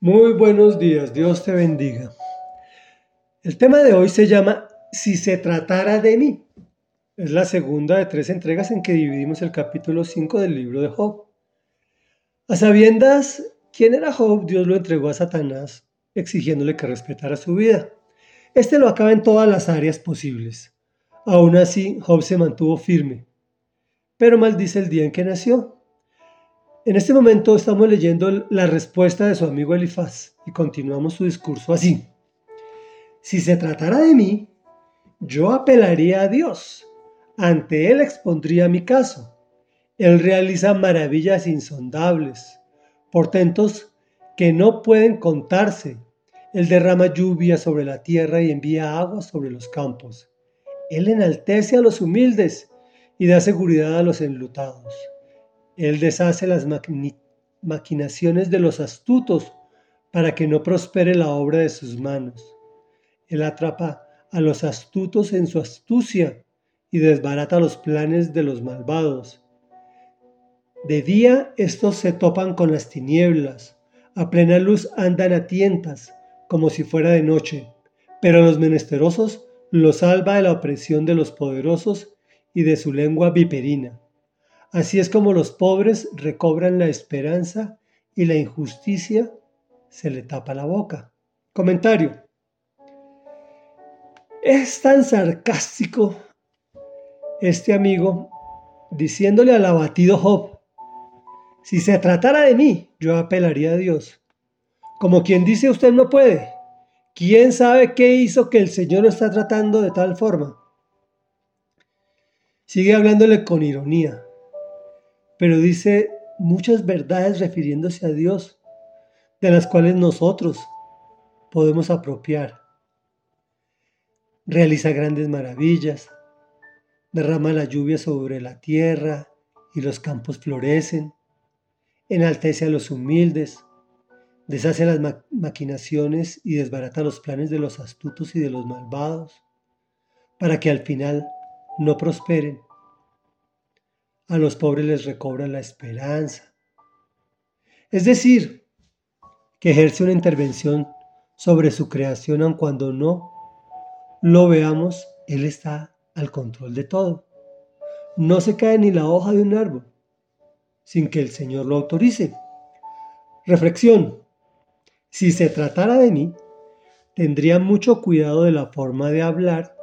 Muy buenos días, Dios te bendiga. El tema de hoy se llama Si se tratara de mí. Es la segunda de tres entregas en que dividimos el capítulo 5 del libro de Job. A sabiendas quién era Job, Dios lo entregó a Satanás, exigiéndole que respetara su vida. Este lo acaba en todas las áreas posibles. Aún así, Job se mantuvo firme, pero maldice el día en que nació. En este momento estamos leyendo la respuesta de su amigo Elifaz y continuamos su discurso así. Si se tratara de mí, yo apelaría a Dios. Ante Él expondría mi caso. Él realiza maravillas insondables, portentos que no pueden contarse. Él derrama lluvia sobre la tierra y envía agua sobre los campos. Él enaltece a los humildes y da seguridad a los enlutados. Él deshace las maquinaciones de los astutos para que no prospere la obra de sus manos. Él atrapa a los astutos en su astucia y desbarata los planes de los malvados. De día estos se topan con las tinieblas, a plena luz andan a tientas, como si fuera de noche, pero los menesterosos los salva de la opresión de los poderosos y de su lengua viperina. Así es como los pobres recobran la esperanza y la injusticia se le tapa la boca. Comentario. Es tan sarcástico este amigo diciéndole al abatido Job, si se tratara de mí, yo apelaría a Dios. Como quien dice usted no puede. ¿Quién sabe qué hizo que el Señor lo está tratando de tal forma? Sigue hablándole con ironía pero dice muchas verdades refiriéndose a Dios, de las cuales nosotros podemos apropiar. Realiza grandes maravillas, derrama la lluvia sobre la tierra y los campos florecen, enaltece a los humildes, deshace las maquinaciones y desbarata los planes de los astutos y de los malvados, para que al final no prosperen a los pobres les recobra la esperanza. Es decir, que ejerce una intervención sobre su creación, aun cuando no lo veamos, Él está al control de todo. No se cae ni la hoja de un árbol sin que el Señor lo autorice. Reflexión. Si se tratara de mí, tendría mucho cuidado de la forma de hablar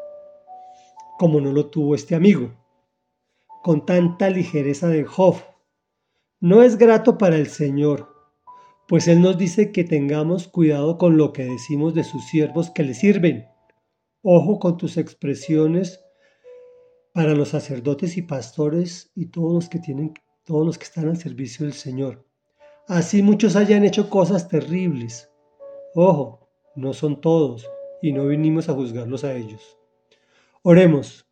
como no lo tuvo este amigo con tanta ligereza de Job. No es grato para el Señor, pues Él nos dice que tengamos cuidado con lo que decimos de sus siervos que le sirven. Ojo con tus expresiones para los sacerdotes y pastores y todos los que tienen, todos los que están al servicio del Señor. Así muchos hayan hecho cosas terribles. Ojo, no son todos y no vinimos a juzgarlos a ellos. Oremos.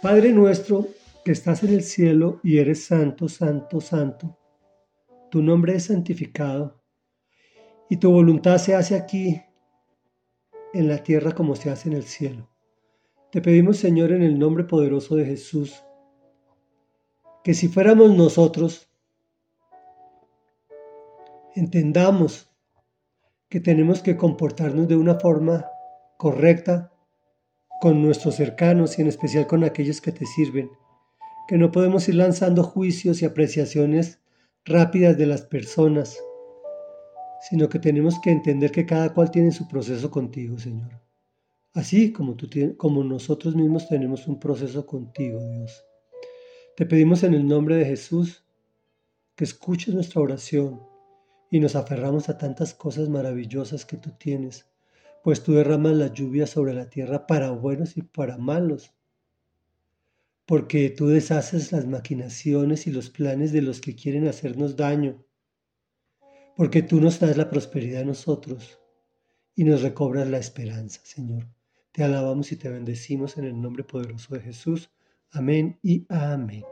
Padre nuestro estás en el cielo y eres santo, santo, santo. Tu nombre es santificado y tu voluntad se hace aquí en la tierra como se hace en el cielo. Te pedimos, Señor, en el nombre poderoso de Jesús, que si fuéramos nosotros, entendamos que tenemos que comportarnos de una forma correcta con nuestros cercanos y en especial con aquellos que te sirven que no podemos ir lanzando juicios y apreciaciones rápidas de las personas, sino que tenemos que entender que cada cual tiene su proceso contigo, Señor. Así como, tú como nosotros mismos tenemos un proceso contigo, Dios. Te pedimos en el nombre de Jesús que escuches nuestra oración y nos aferramos a tantas cosas maravillosas que tú tienes, pues tú derramas la lluvia sobre la tierra para buenos y para malos porque tú deshaces las maquinaciones y los planes de los que quieren hacernos daño, porque tú nos das la prosperidad a nosotros y nos recobras la esperanza, Señor. Te alabamos y te bendecimos en el nombre poderoso de Jesús. Amén y amén.